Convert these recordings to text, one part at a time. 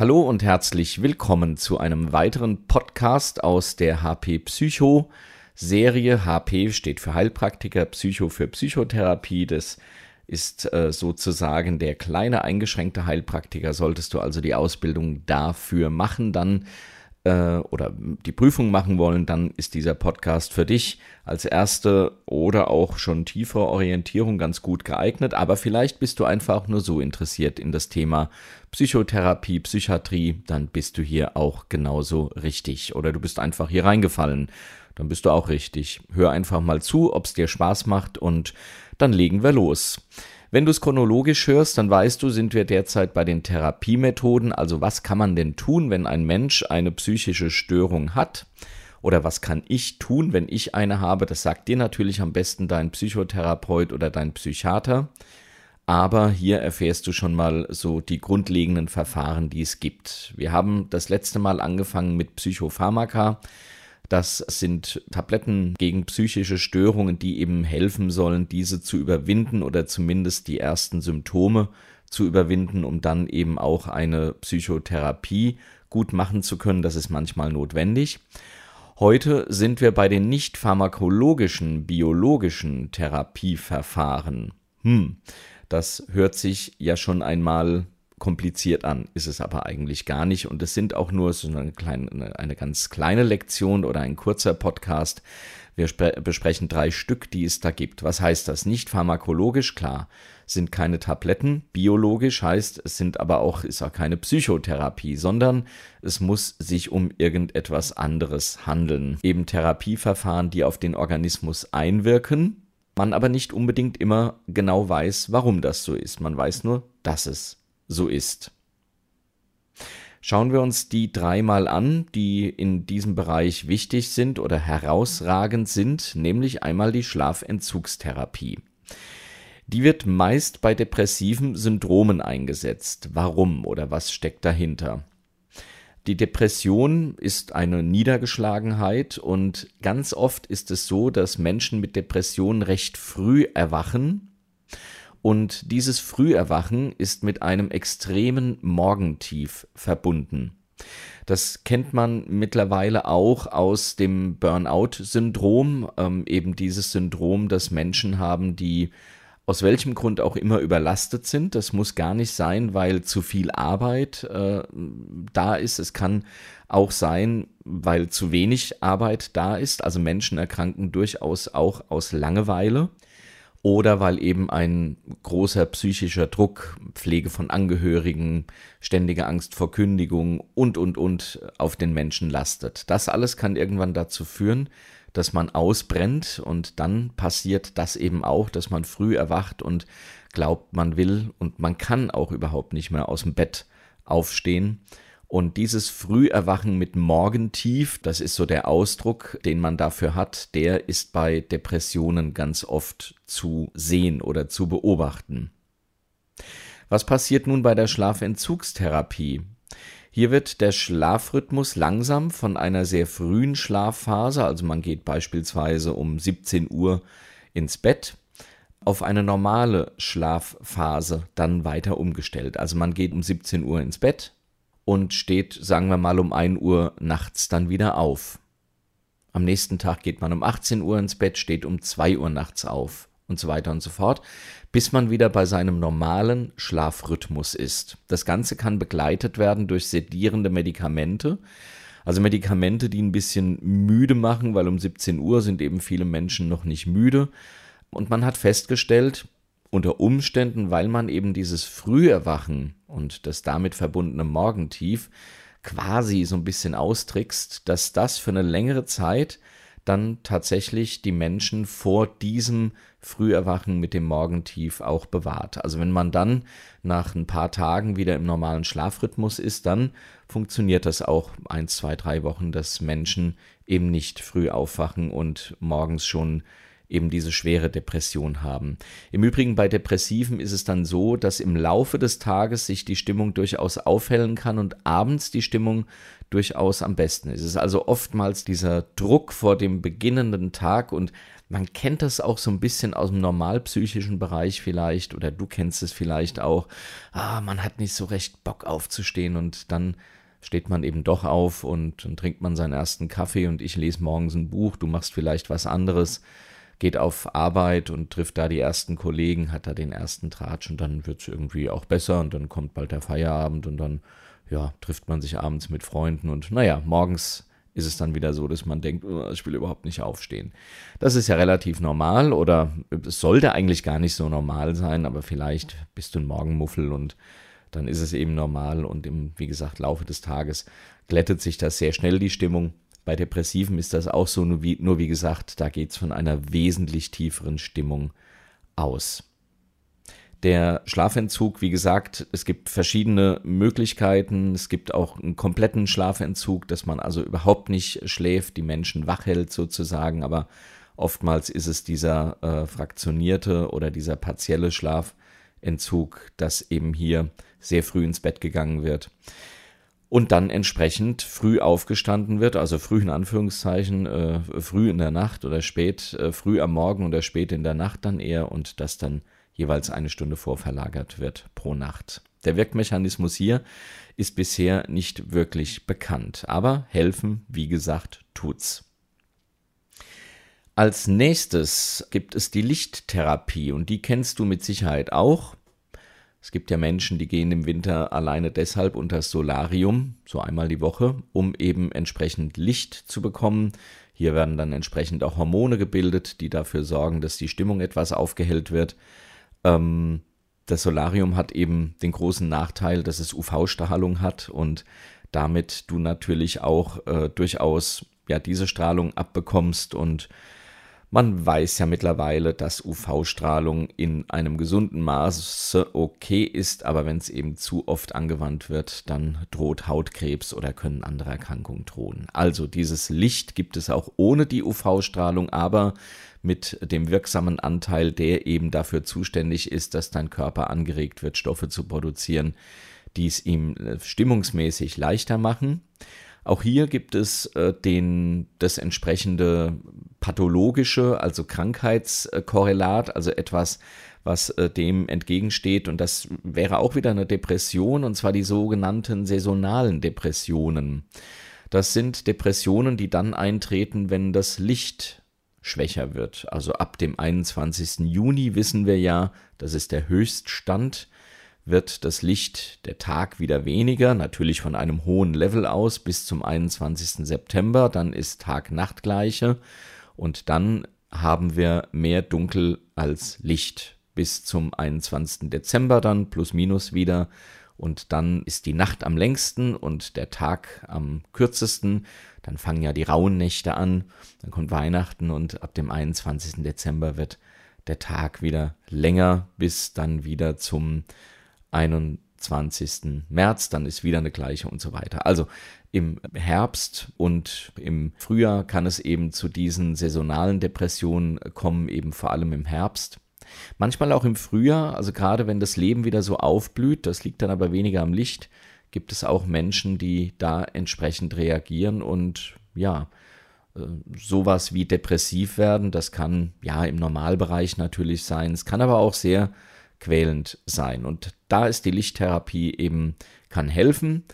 Hallo und herzlich willkommen zu einem weiteren Podcast aus der HP Psycho Serie. HP steht für Heilpraktiker, Psycho für Psychotherapie. Das ist äh, sozusagen der kleine eingeschränkte Heilpraktiker. Solltest du also die Ausbildung dafür machen, dann äh, oder die Prüfung machen wollen, dann ist dieser Podcast für dich als erste oder auch schon tiefere Orientierung ganz gut geeignet. Aber vielleicht bist du einfach nur so interessiert in das Thema Psychotherapie, Psychiatrie, dann bist du hier auch genauso richtig. Oder du bist einfach hier reingefallen, dann bist du auch richtig. Hör einfach mal zu, ob es dir Spaß macht und dann legen wir los. Wenn du es chronologisch hörst, dann weißt du, sind wir derzeit bei den Therapiemethoden. Also was kann man denn tun, wenn ein Mensch eine psychische Störung hat? Oder was kann ich tun, wenn ich eine habe? Das sagt dir natürlich am besten dein Psychotherapeut oder dein Psychiater. Aber hier erfährst du schon mal so die grundlegenden Verfahren, die es gibt. Wir haben das letzte Mal angefangen mit Psychopharmaka. Das sind Tabletten gegen psychische Störungen, die eben helfen sollen, diese zu überwinden oder zumindest die ersten Symptome zu überwinden, um dann eben auch eine Psychotherapie gut machen zu können. Das ist manchmal notwendig. Heute sind wir bei den nicht pharmakologischen, biologischen Therapieverfahren. Hm, das hört sich ja schon einmal kompliziert an, ist es aber eigentlich gar nicht. Und es sind auch nur so eine, kleine, eine ganz kleine Lektion oder ein kurzer Podcast. Wir besprechen drei Stück, die es da gibt. Was heißt das? Nicht pharmakologisch, klar, sind keine Tabletten. Biologisch heißt, es sind aber auch, ist auch keine Psychotherapie, sondern es muss sich um irgendetwas anderes handeln. Eben Therapieverfahren, die auf den Organismus einwirken, man aber nicht unbedingt immer genau weiß, warum das so ist. Man weiß nur, dass es so ist. Schauen wir uns die dreimal an, die in diesem Bereich wichtig sind oder herausragend sind, nämlich einmal die Schlafentzugstherapie. Die wird meist bei depressiven Syndromen eingesetzt. Warum oder was steckt dahinter? Die Depression ist eine Niedergeschlagenheit und ganz oft ist es so, dass Menschen mit Depressionen recht früh erwachen und dieses Früherwachen ist mit einem extremen Morgentief verbunden. Das kennt man mittlerweile auch aus dem Burnout-Syndrom, ähm, eben dieses Syndrom, das Menschen haben, die aus welchem Grund auch immer überlastet sind. Das muss gar nicht sein, weil zu viel Arbeit äh, da ist. Es kann auch sein, weil zu wenig Arbeit da ist. Also Menschen erkranken durchaus auch aus Langeweile oder weil eben ein großer psychischer Druck, Pflege von Angehörigen, ständige Angst vor Kündigung und, und, und auf den Menschen lastet. Das alles kann irgendwann dazu führen, dass man ausbrennt und dann passiert das eben auch, dass man früh erwacht und glaubt, man will und man kann auch überhaupt nicht mehr aus dem Bett aufstehen und dieses Früherwachen mit Morgentief, das ist so der Ausdruck, den man dafür hat, der ist bei Depressionen ganz oft zu sehen oder zu beobachten. Was passiert nun bei der Schlafentzugstherapie? Hier wird der Schlafrhythmus langsam von einer sehr frühen Schlafphase, also man geht beispielsweise um 17 Uhr ins Bett, auf eine normale Schlafphase dann weiter umgestellt. Also man geht um 17 Uhr ins Bett, und steht, sagen wir mal, um 1 Uhr nachts dann wieder auf. Am nächsten Tag geht man um 18 Uhr ins Bett, steht um 2 Uhr nachts auf und so weiter und so fort, bis man wieder bei seinem normalen Schlafrhythmus ist. Das Ganze kann begleitet werden durch sedierende Medikamente, also Medikamente, die ein bisschen müde machen, weil um 17 Uhr sind eben viele Menschen noch nicht müde. Und man hat festgestellt, unter Umständen, weil man eben dieses Früherwachen und das damit verbundene Morgentief quasi so ein bisschen austrickst, dass das für eine längere Zeit dann tatsächlich die Menschen vor diesem Früherwachen mit dem Morgentief auch bewahrt. Also wenn man dann nach ein paar Tagen wieder im normalen Schlafrhythmus ist, dann funktioniert das auch ein, zwei, drei Wochen, dass Menschen eben nicht früh aufwachen und morgens schon eben diese schwere Depression haben. Im Übrigen bei Depressiven ist es dann so, dass im Laufe des Tages sich die Stimmung durchaus aufhellen kann und abends die Stimmung durchaus am besten ist. Es ist also oftmals dieser Druck vor dem beginnenden Tag und man kennt das auch so ein bisschen aus dem normalpsychischen Bereich vielleicht oder du kennst es vielleicht auch. Ah, man hat nicht so recht Bock aufzustehen und dann steht man eben doch auf und dann trinkt man seinen ersten Kaffee und ich lese morgens ein Buch, du machst vielleicht was anderes geht auf Arbeit und trifft da die ersten Kollegen, hat da den ersten Tratsch und dann wird es irgendwie auch besser und dann kommt bald der Feierabend und dann, ja, trifft man sich abends mit Freunden und naja, morgens ist es dann wieder so, dass man denkt, oh, ich will überhaupt nicht aufstehen. Das ist ja relativ normal oder es sollte eigentlich gar nicht so normal sein, aber vielleicht bist du ein Morgenmuffel und dann ist es eben normal und im, wie gesagt, Laufe des Tages glättet sich das sehr schnell die Stimmung bei Depressiven ist das auch so, nur wie, nur wie gesagt, da geht es von einer wesentlich tieferen Stimmung aus. Der Schlafentzug, wie gesagt, es gibt verschiedene Möglichkeiten. Es gibt auch einen kompletten Schlafentzug, dass man also überhaupt nicht schläft, die Menschen wach hält sozusagen, aber oftmals ist es dieser äh, fraktionierte oder dieser partielle Schlafentzug, dass eben hier sehr früh ins Bett gegangen wird und dann entsprechend früh aufgestanden wird, also früh in Anführungszeichen, äh, früh in der Nacht oder spät, äh, früh am Morgen oder spät in der Nacht dann eher und das dann jeweils eine Stunde vorverlagert wird pro Nacht. Der Wirkmechanismus hier ist bisher nicht wirklich bekannt, aber helfen, wie gesagt, tut's. Als nächstes gibt es die Lichttherapie und die kennst du mit Sicherheit auch. Es gibt ja Menschen, die gehen im Winter alleine deshalb unter das Solarium, so einmal die Woche, um eben entsprechend Licht zu bekommen. Hier werden dann entsprechend auch Hormone gebildet, die dafür sorgen, dass die Stimmung etwas aufgehellt wird. Ähm, das Solarium hat eben den großen Nachteil, dass es UV-Strahlung hat und damit du natürlich auch äh, durchaus ja diese Strahlung abbekommst und man weiß ja mittlerweile, dass UV-Strahlung in einem gesunden Maße okay ist, aber wenn es eben zu oft angewandt wird, dann droht Hautkrebs oder können andere Erkrankungen drohen. Also dieses Licht gibt es auch ohne die UV-Strahlung, aber mit dem wirksamen Anteil, der eben dafür zuständig ist, dass dein Körper angeregt wird, Stoffe zu produzieren, die es ihm äh, stimmungsmäßig leichter machen. Auch hier gibt es äh, den, das entsprechende pathologische, also Krankheitskorrelat, also etwas, was äh, dem entgegensteht. Und das wäre auch wieder eine Depression, und zwar die sogenannten saisonalen Depressionen. Das sind Depressionen, die dann eintreten, wenn das Licht schwächer wird. Also ab dem 21. Juni wissen wir ja, das ist der Höchststand wird das Licht der Tag wieder weniger, natürlich von einem hohen Level aus bis zum 21. September, dann ist Tag-Nacht-Gleiche und dann haben wir mehr Dunkel als Licht bis zum 21. Dezember dann plus minus wieder und dann ist die Nacht am längsten und der Tag am kürzesten. Dann fangen ja die rauen Nächte an, dann kommt Weihnachten und ab dem 21. Dezember wird der Tag wieder länger bis dann wieder zum 21. März, dann ist wieder eine gleiche und so weiter. Also im Herbst und im Frühjahr kann es eben zu diesen saisonalen Depressionen kommen, eben vor allem im Herbst. Manchmal auch im Frühjahr, also gerade wenn das Leben wieder so aufblüht, das liegt dann aber weniger am Licht, gibt es auch Menschen, die da entsprechend reagieren und ja, äh, sowas wie depressiv werden. Das kann ja im Normalbereich natürlich sein. Es kann aber auch sehr quälend sein. Und da ist die Lichttherapie eben, kann helfen.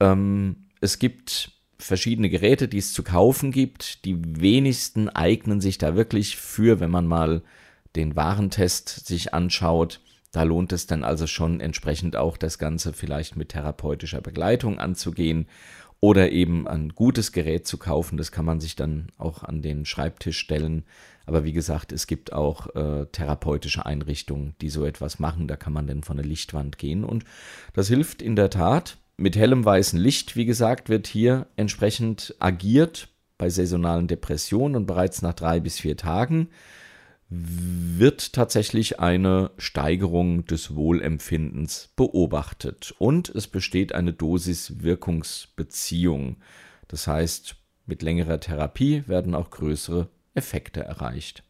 Ähm, es gibt verschiedene Geräte, die es zu kaufen gibt. Die wenigsten eignen sich da wirklich für, wenn man mal den Warentest sich anschaut. Da lohnt es dann also schon entsprechend auch das Ganze vielleicht mit therapeutischer Begleitung anzugehen oder eben ein gutes Gerät zu kaufen. Das kann man sich dann auch an den Schreibtisch stellen. Aber wie gesagt, es gibt auch äh, therapeutische Einrichtungen, die so etwas machen. Da kann man dann von der Lichtwand gehen. Und das hilft in der Tat. Mit hellem weißen Licht, wie gesagt, wird hier entsprechend agiert bei saisonalen Depressionen und bereits nach drei bis vier Tagen wird tatsächlich eine Steigerung des Wohlempfindens beobachtet und es besteht eine Dosis-Wirkungsbeziehung. Das heißt, mit längerer Therapie werden auch größere Effekte erreicht.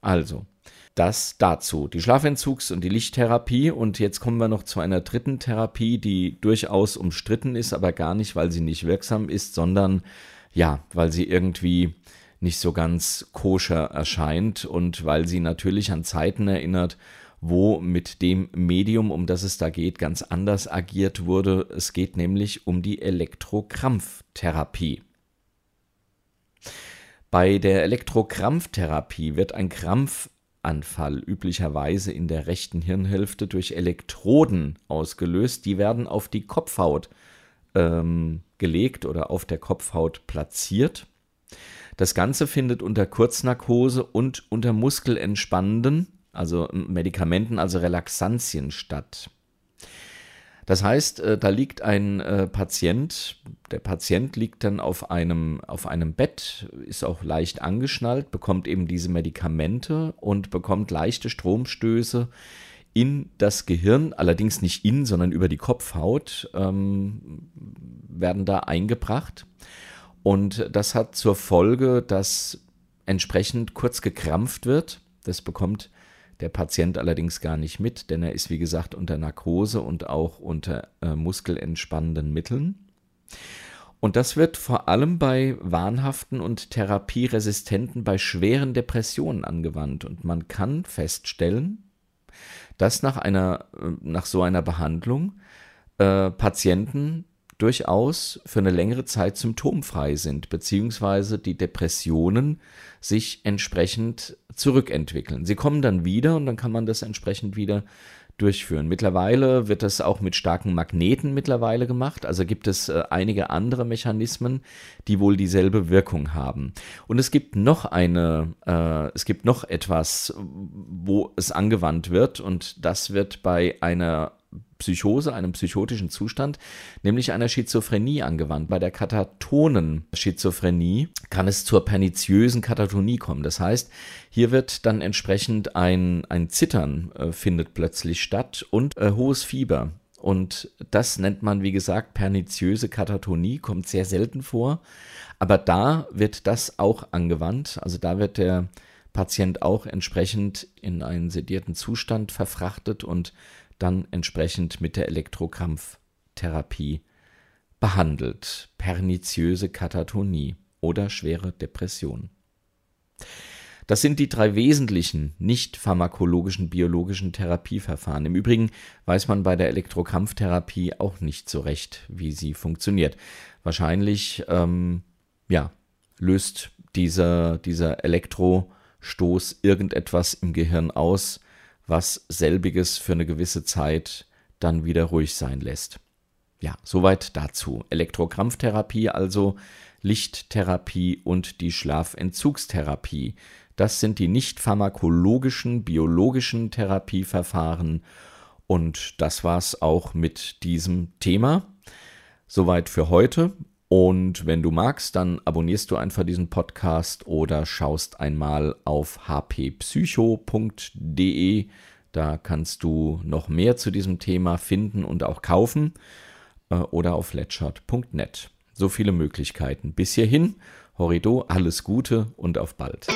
Also, das dazu. Die Schlafentzugs- und die Lichttherapie. Und jetzt kommen wir noch zu einer dritten Therapie, die durchaus umstritten ist, aber gar nicht, weil sie nicht wirksam ist, sondern ja, weil sie irgendwie nicht so ganz koscher erscheint und weil sie natürlich an Zeiten erinnert, wo mit dem Medium, um das es da geht, ganz anders agiert wurde. Es geht nämlich um die Elektrokrampftherapie. Bei der Elektrokrampftherapie wird ein Krampfanfall üblicherweise in der rechten Hirnhälfte durch Elektroden ausgelöst. Die werden auf die Kopfhaut ähm, gelegt oder auf der Kopfhaut platziert. Das Ganze findet unter Kurznarkose und unter muskelentspannenden, also Medikamenten, also Relaxantien statt. Das heißt, äh, da liegt ein äh, Patient, der Patient liegt dann auf einem, auf einem Bett, ist auch leicht angeschnallt, bekommt eben diese Medikamente und bekommt leichte Stromstöße in das Gehirn, allerdings nicht in, sondern über die Kopfhaut, ähm, werden da eingebracht. Und das hat zur Folge, dass entsprechend kurz gekrampft wird. Das bekommt der Patient allerdings gar nicht mit, denn er ist, wie gesagt, unter Narkose und auch unter äh, muskelentspannenden Mitteln. Und das wird vor allem bei wahnhaften und therapieresistenten, bei schweren Depressionen angewandt. Und man kann feststellen, dass nach, einer, äh, nach so einer Behandlung äh, Patienten durchaus für eine längere Zeit symptomfrei sind, beziehungsweise die Depressionen sich entsprechend zurückentwickeln. Sie kommen dann wieder und dann kann man das entsprechend wieder durchführen. Mittlerweile wird das auch mit starken Magneten mittlerweile gemacht. Also gibt es äh, einige andere Mechanismen, die wohl dieselbe Wirkung haben. Und es gibt noch eine, äh, es gibt noch etwas, wo es angewandt wird und das wird bei einer Psychose, einem psychotischen Zustand, nämlich einer Schizophrenie angewandt. Bei der katatonen Schizophrenie kann es zur perniziösen Katatonie kommen. Das heißt, hier wird dann entsprechend ein, ein Zittern äh, findet plötzlich statt und äh, hohes Fieber. Und das nennt man, wie gesagt, perniziöse Katatonie, kommt sehr selten vor. Aber da wird das auch angewandt. Also da wird der Patient auch entsprechend in einen sedierten Zustand verfrachtet und dann entsprechend mit der Elektrokrampftherapie behandelt. Perniziöse Katatonie oder schwere Depression. Das sind die drei wesentlichen nicht pharmakologischen biologischen Therapieverfahren. Im Übrigen weiß man bei der Elektrokrampftherapie auch nicht so recht, wie sie funktioniert. Wahrscheinlich ähm, ja, löst dieser, dieser Elektrostoß irgendetwas im Gehirn aus, was selbiges für eine gewisse Zeit dann wieder ruhig sein lässt. Ja, soweit dazu. Elektrokrampftherapie, also Lichttherapie und die Schlafentzugstherapie. Das sind die nicht pharmakologischen, biologischen Therapieverfahren. Und das war's auch mit diesem Thema. Soweit für heute. Und wenn du magst, dann abonnierst du einfach diesen Podcast oder schaust einmal auf hppsycho.de. Da kannst du noch mehr zu diesem Thema finden und auch kaufen äh, oder auf letchert.net. So viele Möglichkeiten. Bis hierhin, Horrido, alles Gute und auf bald.